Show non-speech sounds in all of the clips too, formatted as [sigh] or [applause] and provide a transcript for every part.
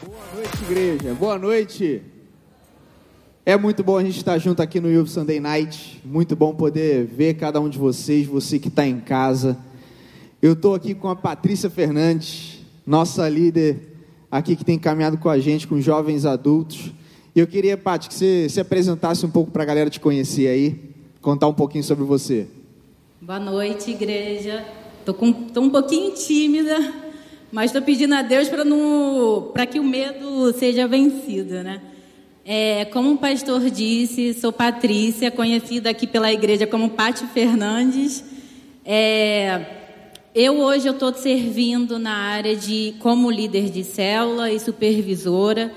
Boa noite, igreja. Boa noite. É muito bom a gente estar junto aqui no Youth Sunday Night. Muito bom poder ver cada um de vocês, você que está em casa. Eu estou aqui com a Patrícia Fernandes, nossa líder aqui que tem caminhado com a gente, com jovens adultos. E eu queria, Paty, que você se apresentasse um pouco para a galera te conhecer aí, contar um pouquinho sobre você. Boa noite, igreja. Estou um pouquinho tímida, mas estou pedindo a Deus para que o medo seja vencido, né? É, como o pastor disse, sou Patrícia, conhecida aqui pela igreja como Pati Fernandes. É, eu hoje estou servindo na área de como líder de célula e supervisora.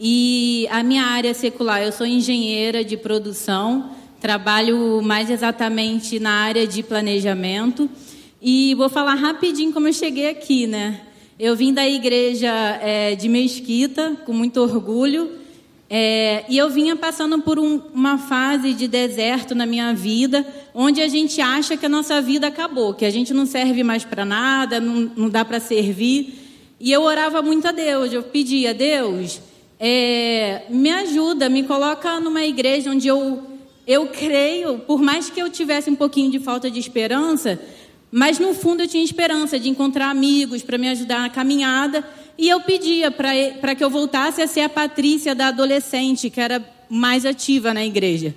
E a minha área secular, eu sou engenheira de produção, trabalho mais exatamente na área de planejamento. E vou falar rapidinho como eu cheguei aqui, né? Eu vim da igreja é, de Mesquita, com muito orgulho. É, e eu vinha passando por um, uma fase de deserto na minha vida, onde a gente acha que a nossa vida acabou, que a gente não serve mais para nada, não, não dá para servir. E eu orava muito a Deus, eu pedia, Deus, é, me ajuda, me coloca numa igreja onde eu, eu creio, por mais que eu tivesse um pouquinho de falta de esperança, mas no fundo eu tinha esperança de encontrar amigos para me ajudar na caminhada. E eu pedia para que eu voltasse a ser a Patrícia da adolescente, que era mais ativa na igreja.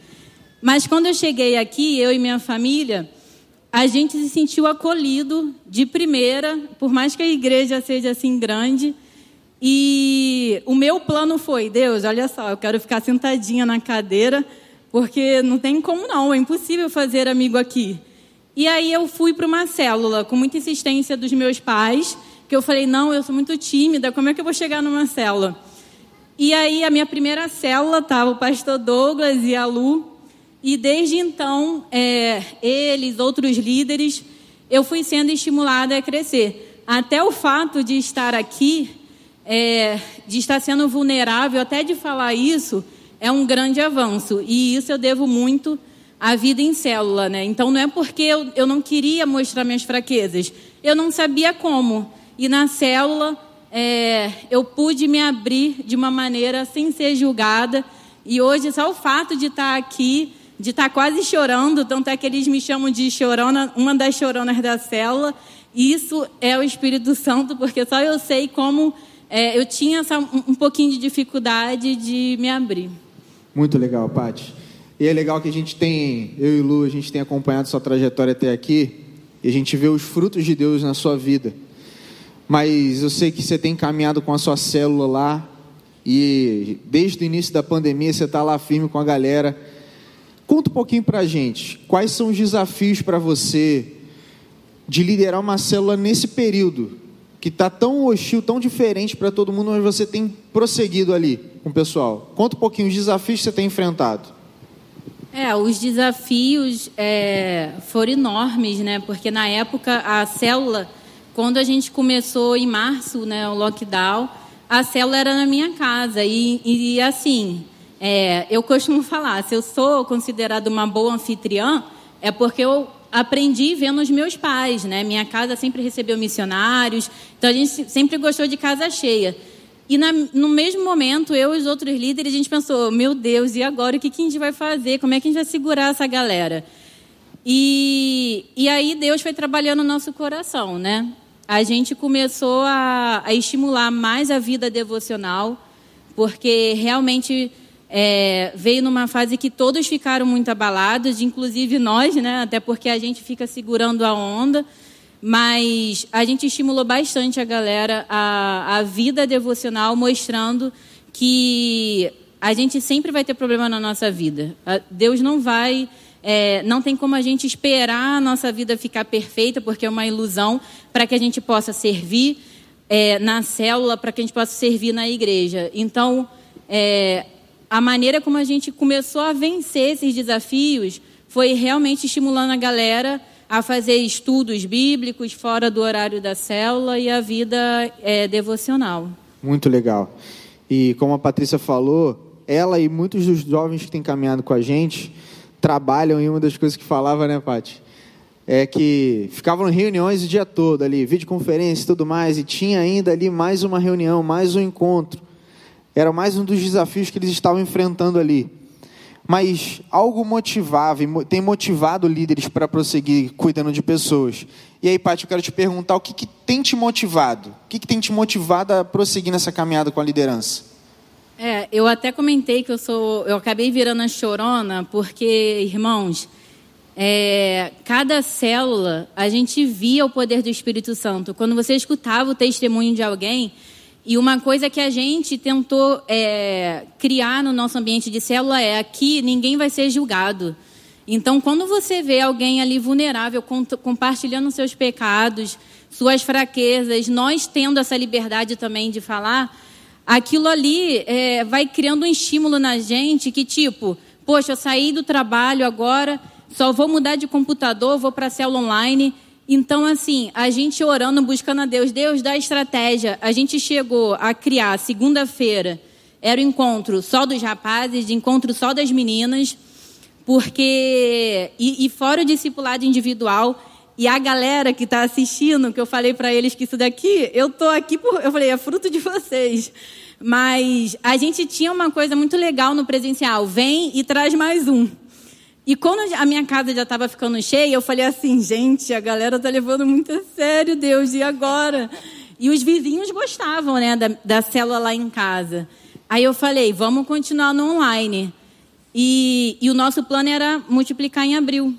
Mas quando eu cheguei aqui, eu e minha família, a gente se sentiu acolhido de primeira, por mais que a igreja seja assim grande. E o meu plano foi: Deus, olha só, eu quero ficar sentadinha na cadeira, porque não tem como não, é impossível fazer amigo aqui. E aí eu fui para uma célula, com muita insistência dos meus pais que eu falei, não, eu sou muito tímida, como é que eu vou chegar numa célula? E aí a minha primeira célula estava o pastor Douglas e a Lu, e desde então, é, eles, outros líderes, eu fui sendo estimulada a crescer. Até o fato de estar aqui, é, de estar sendo vulnerável, até de falar isso, é um grande avanço. E isso eu devo muito à vida em célula, né? Então não é porque eu, eu não queria mostrar minhas fraquezas, eu não sabia como. E na célula é, eu pude me abrir de uma maneira sem ser julgada. E hoje, só o fato de estar aqui, de estar quase chorando, tanto é que eles me chamam de chorona, uma das choronas da célula. Isso é o Espírito Santo, porque só eu sei como é, eu tinha essa, um pouquinho de dificuldade de me abrir. Muito legal, Paty. E é legal que a gente tem, eu e Lu, a gente tem acompanhado sua trajetória até aqui e a gente vê os frutos de Deus na sua vida mas eu sei que você tem caminhado com a sua célula lá e desde o início da pandemia você está lá firme com a galera. Conta um pouquinho para a gente, quais são os desafios para você de liderar uma célula nesse período que está tão hostil, tão diferente para todo mundo, mas você tem prosseguido ali com o pessoal. Conta um pouquinho os desafios que você tem enfrentado. É, os desafios é, foram enormes, né? Porque na época a célula quando a gente começou em março, né, o lockdown, a célula era na minha casa. E, e assim, é, eu costumo falar, se eu sou considerada uma boa anfitriã, é porque eu aprendi vendo os meus pais, né? Minha casa sempre recebeu missionários, então a gente sempre gostou de casa cheia. E na, no mesmo momento, eu e os outros líderes, a gente pensou, meu Deus, e agora o que, que a gente vai fazer? Como é que a gente vai segurar essa galera? E, e aí Deus foi trabalhando no nosso coração, né? a gente começou a, a estimular mais a vida devocional, porque realmente é, veio numa fase que todos ficaram muito abalados, inclusive nós, né? Até porque a gente fica segurando a onda. Mas a gente estimulou bastante a galera a, a vida devocional, mostrando que a gente sempre vai ter problema na nossa vida. Deus não vai é, não tem como a gente esperar a nossa vida ficar perfeita, porque é uma ilusão, para que a gente possa servir é, na célula, para que a gente possa servir na igreja. Então, é, a maneira como a gente começou a vencer esses desafios foi realmente estimulando a galera a fazer estudos bíblicos fora do horário da célula e a vida é, devocional. Muito legal. E como a Patrícia falou, ela e muitos dos jovens que têm caminhado com a gente trabalham, e uma das coisas que falava, né, Paty? é que ficavam em reuniões o dia todo ali, videoconferência e tudo mais, e tinha ainda ali mais uma reunião, mais um encontro. Era mais um dos desafios que eles estavam enfrentando ali. Mas algo motivava, tem motivado líderes para prosseguir cuidando de pessoas. E aí, Paty, eu quero te perguntar o que, que tem te motivado? O que, que tem te motivado a prosseguir nessa caminhada com a liderança? É, eu até comentei que eu sou, eu acabei virando a chorona, porque, irmãos, é, cada célula, a gente via o poder do Espírito Santo. Quando você escutava o testemunho de alguém, e uma coisa que a gente tentou é, criar no nosso ambiente de célula é: aqui ninguém vai ser julgado. Então, quando você vê alguém ali vulnerável, compartilhando seus pecados, suas fraquezas, nós tendo essa liberdade também de falar, aquilo ali é, vai criando um estímulo na gente que, tipo, poxa, eu saí do trabalho agora só vou mudar de computador, vou para a célula online. Então, assim, a gente orando, buscando a Deus, Deus dá estratégia. A gente chegou a criar, segunda-feira, era o encontro só dos rapazes, encontro só das meninas, porque. E, e fora o discipulado individual. E a galera que está assistindo, que eu falei para eles que isso daqui, eu tô aqui por. Eu falei, é fruto de vocês. Mas a gente tinha uma coisa muito legal no presencial: vem e traz mais um. E quando a minha casa já estava ficando cheia, eu falei assim, gente, a galera tá levando muito a sério, Deus, e agora? E os vizinhos gostavam, né, da, da célula lá em casa. Aí eu falei, vamos continuar no online. E, e o nosso plano era multiplicar em abril.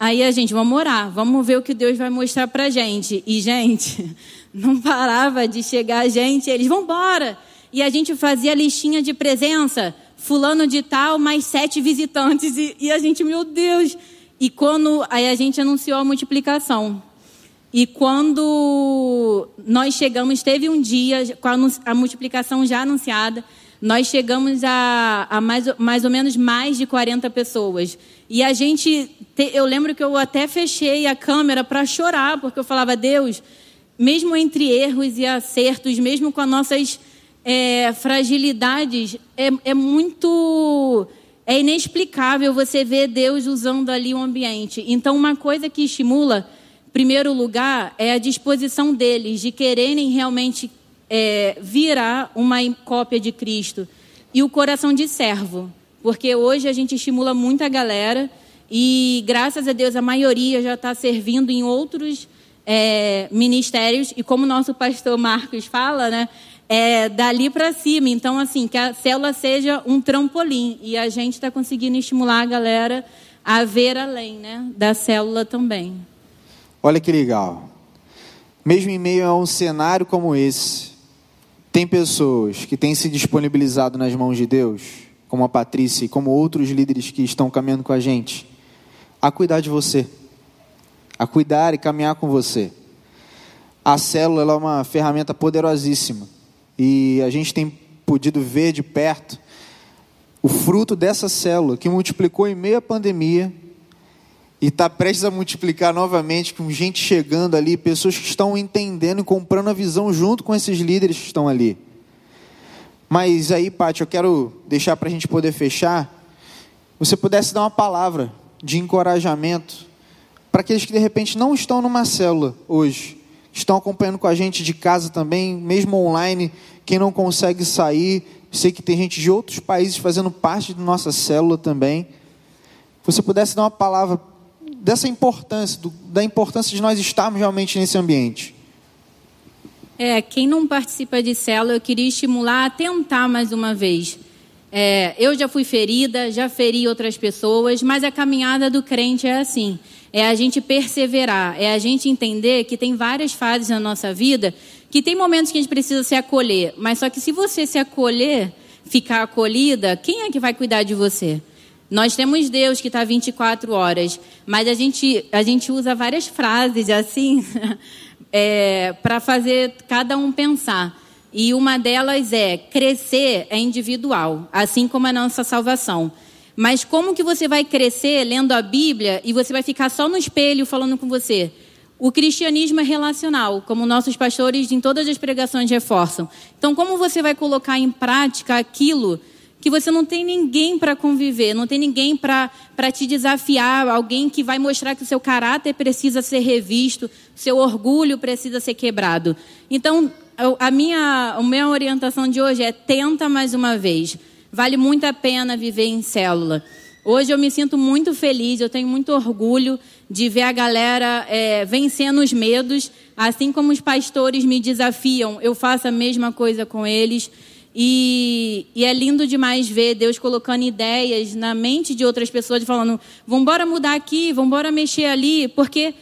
Aí a gente, vamos orar, vamos ver o que Deus vai mostrar pra gente. E, gente, [laughs] não parava de chegar gente, eles, vão embora. E a gente fazia listinha de presença fulano de tal, mais sete visitantes. E, e, a gente, meu Deus. E quando aí a gente anunciou a multiplicação. E quando nós chegamos, teve um dia com a, multiplicação já anunciada, nós chegamos a, a, mais, mais ou menos mais de 40 pessoas. E a gente, te, eu lembro que eu até fechei a câmera para chorar, porque eu falava, Deus, mesmo entre erros e acertos, mesmo com as nossas é, fragilidades, é, é muito. É inexplicável você ver Deus usando ali o ambiente. Então, uma coisa que estimula, em primeiro lugar, é a disposição deles de quererem realmente é, virar uma cópia de Cristo. E o coração de servo. Porque hoje a gente estimula muita galera e, graças a Deus, a maioria já está servindo em outros é, ministérios. E como o nosso pastor Marcos fala, né? É, dali para cima. Então, assim, que a célula seja um trampolim. E a gente está conseguindo estimular a galera a ver além né, da célula também. Olha que legal. Mesmo em meio a um cenário como esse, tem pessoas que têm se disponibilizado nas mãos de Deus, como a Patrícia e como outros líderes que estão caminhando com a gente, a cuidar de você, a cuidar e caminhar com você. A célula é uma ferramenta poderosíssima e a gente tem podido ver de perto o fruto dessa célula que multiplicou em meio à pandemia e está prestes a multiplicar novamente com gente chegando ali, pessoas que estão entendendo e comprando a visão junto com esses líderes que estão ali. Mas aí, Paty, eu quero deixar para a gente poder fechar. Você pudesse dar uma palavra de encorajamento para aqueles que de repente não estão numa célula hoje, estão acompanhando com a gente de casa também, mesmo online, quem não consegue sair, sei que tem gente de outros países fazendo parte da nossa célula também. Você pudesse dar uma palavra dessa importância, do, da importância de nós estarmos realmente nesse ambiente. É, quem não participa de célula, eu queria estimular a tentar mais uma vez. É, eu já fui ferida, já feri outras pessoas, mas a caminhada do crente é assim é a gente perseverar, é a gente entender que tem várias fases na nossa vida, que tem momentos que a gente precisa se acolher, mas só que se você se acolher, ficar acolhida, quem é que vai cuidar de você? Nós temos Deus que está 24 horas, mas a gente, a gente usa várias frases assim [laughs] é, para fazer cada um pensar. E uma delas é: crescer é individual, assim como a nossa salvação. Mas como que você vai crescer lendo a Bíblia e você vai ficar só no espelho falando com você? O cristianismo é relacional, como nossos pastores em todas as pregações reforçam. Então, como você vai colocar em prática aquilo que você não tem ninguém para conviver, não tem ninguém para te desafiar, alguém que vai mostrar que o seu caráter precisa ser revisto, seu orgulho precisa ser quebrado. Então, a minha, a minha orientação de hoje é tenta mais uma vez. Vale muito a pena viver em célula. Hoje eu me sinto muito feliz, eu tenho muito orgulho de ver a galera é, vencendo os medos, assim como os pastores me desafiam, eu faço a mesma coisa com eles. E, e, é lindo demais ver Deus colocando ideias na mente de outras pessoas, falando: vamos embora mudar aqui, vamos embora mexer ali, porque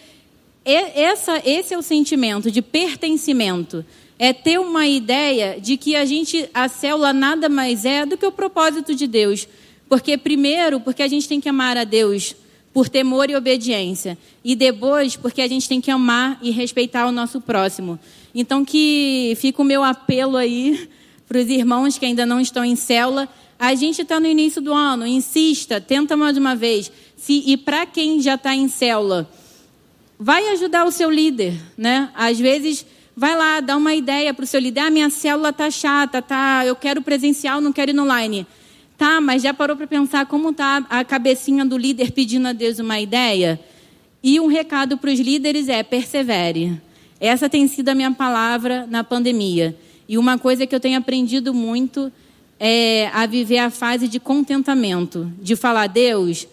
essa, esse é o sentimento de pertencimento. É ter uma ideia de que a gente, a célula nada mais é do que o propósito de Deus. Porque, primeiro, porque a gente tem que amar a Deus por temor e obediência. E depois, porque a gente tem que amar e respeitar o nosso próximo. Então, que fica o meu apelo aí [laughs] para os irmãos que ainda não estão em célula. A gente está no início do ano, insista, tenta mais uma vez. Se, e para quem já está em célula, vai ajudar o seu líder, né? Às vezes, vai lá, dá uma ideia para o seu líder. Ah, minha célula tá chata, tá? Eu quero presencial, não quero ir online. Tá, mas já parou para pensar como tá a cabecinha do líder pedindo a Deus uma ideia? E um recado para os líderes é persevere. Essa tem sido a minha palavra na pandemia. E uma coisa que eu tenho aprendido muito é a viver a fase de contentamento, de falar, Deus,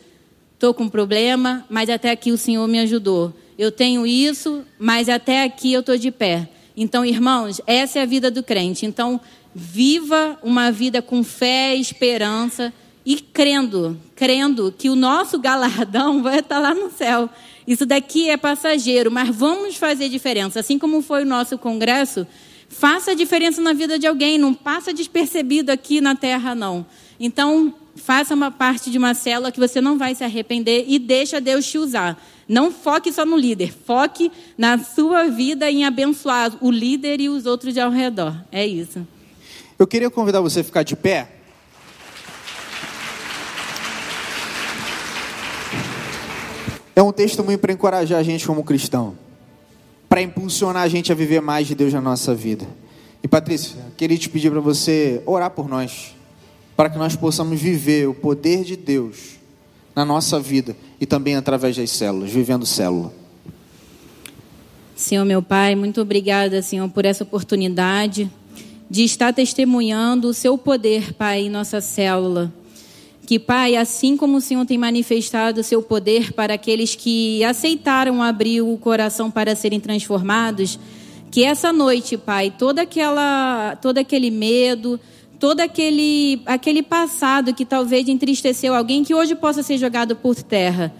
estou com um problema, mas até aqui o Senhor me ajudou. Eu tenho isso, mas até aqui eu estou de pé. Então, irmãos, essa é a vida do crente. Então, viva uma vida com fé, esperança e crendo, crendo que o nosso galardão vai estar lá no céu. Isso daqui é passageiro, mas vamos fazer diferença. Assim como foi o nosso congresso, Faça a diferença na vida de alguém, não passa despercebido aqui na terra, não. Então, faça uma parte de uma célula que você não vai se arrepender e deixa Deus te usar. Não foque só no líder, foque na sua vida em abençoar o líder e os outros ao redor. É isso. Eu queria convidar você a ficar de pé. É um testemunho para encorajar a gente como cristão para impulsionar a gente a viver mais de Deus na nossa vida. E Patrícia, queria te pedir para você orar por nós, para que nós possamos viver o poder de Deus na nossa vida e também através das células, vivendo célula. Senhor meu Pai, muito obrigada, Senhor, por essa oportunidade de estar testemunhando o seu poder, Pai, em nossa célula. Que, Pai, assim como o Senhor tem manifestado o seu poder para aqueles que aceitaram abrir o coração para serem transformados, que essa noite, Pai, toda aquela, todo aquele medo, todo aquele, aquele passado que talvez entristeceu alguém, que hoje possa ser jogado por terra.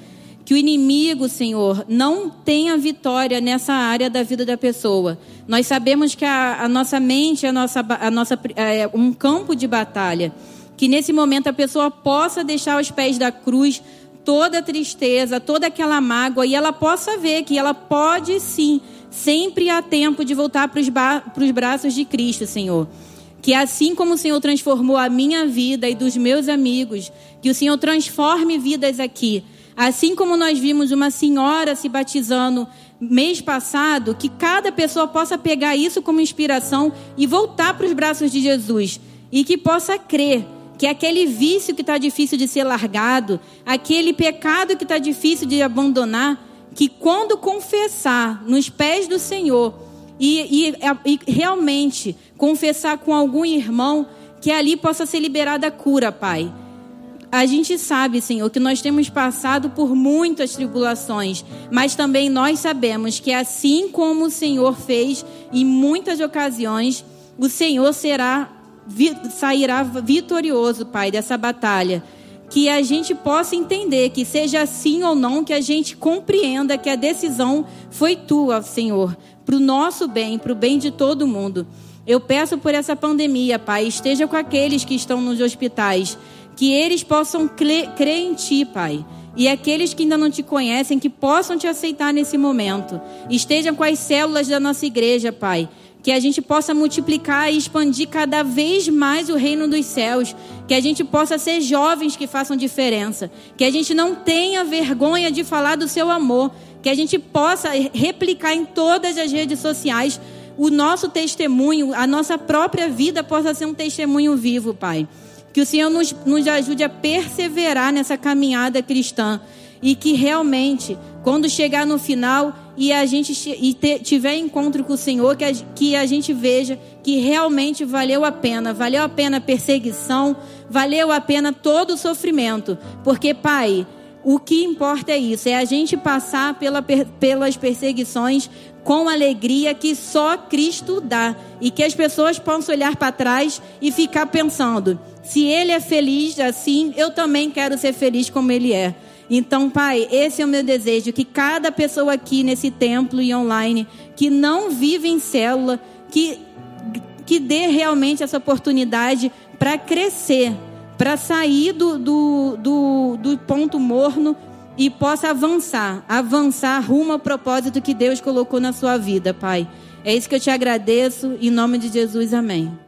Que o inimigo, Senhor, não tenha vitória nessa área da vida da pessoa. Nós sabemos que a, a nossa mente é a nossa, a nossa, é um campo de batalha. Que nesse momento a pessoa possa deixar aos pés da cruz toda a tristeza, toda aquela mágoa e ela possa ver que ela pode sim, sempre há tempo de voltar para os, braços de Cristo, Senhor. Que assim como o Senhor transformou a minha vida e dos meus amigos, que o Senhor transforme vidas aqui. Assim como nós vimos uma senhora se batizando mês passado, que cada pessoa possa pegar isso como inspiração e voltar para os braços de Jesus. E que possa crer que aquele vício que está difícil de ser largado, aquele pecado que está difícil de abandonar, que quando confessar nos pés do Senhor e, e, e realmente confessar com algum irmão, que ali possa ser liberada a cura, Pai. A gente sabe, Senhor, que nós temos passado por muitas tribulações, mas também nós sabemos que assim como o Senhor fez em muitas ocasiões, o Senhor será sairá vitorioso, Pai, dessa batalha. Que a gente possa entender que seja assim ou não, que a gente compreenda que a decisão foi tua, Senhor, para o nosso bem, para o bem de todo mundo. Eu peço por essa pandemia, Pai, esteja com aqueles que estão nos hospitais, que eles possam crer em Ti, Pai. E aqueles que ainda não te conhecem, que possam te aceitar nesse momento. Estejam com as células da nossa igreja, Pai que a gente possa multiplicar e expandir cada vez mais o reino dos céus, que a gente possa ser jovens que façam diferença, que a gente não tenha vergonha de falar do seu amor, que a gente possa replicar em todas as redes sociais o nosso testemunho, a nossa própria vida possa ser um testemunho vivo, Pai. Que o Senhor nos, nos ajude a perseverar nessa caminhada cristã e que realmente, quando chegar no final e a gente e ter, tiver encontro com o Senhor, que a, que a gente veja que realmente valeu a pena, valeu a pena a perseguição, valeu a pena todo o sofrimento, porque Pai, o que importa é isso, é a gente passar pela, pelas perseguições com alegria que só Cristo dá e que as pessoas possam olhar para trás e ficar pensando: se Ele é feliz assim, eu também quero ser feliz como Ele é. Então, Pai, esse é o meu desejo: que cada pessoa aqui nesse templo e online que não vive em célula, que, que dê realmente essa oportunidade para crescer, para sair do, do, do, do ponto morno e possa avançar, avançar rumo ao propósito que Deus colocou na sua vida, Pai. É isso que eu te agradeço, em nome de Jesus, amém.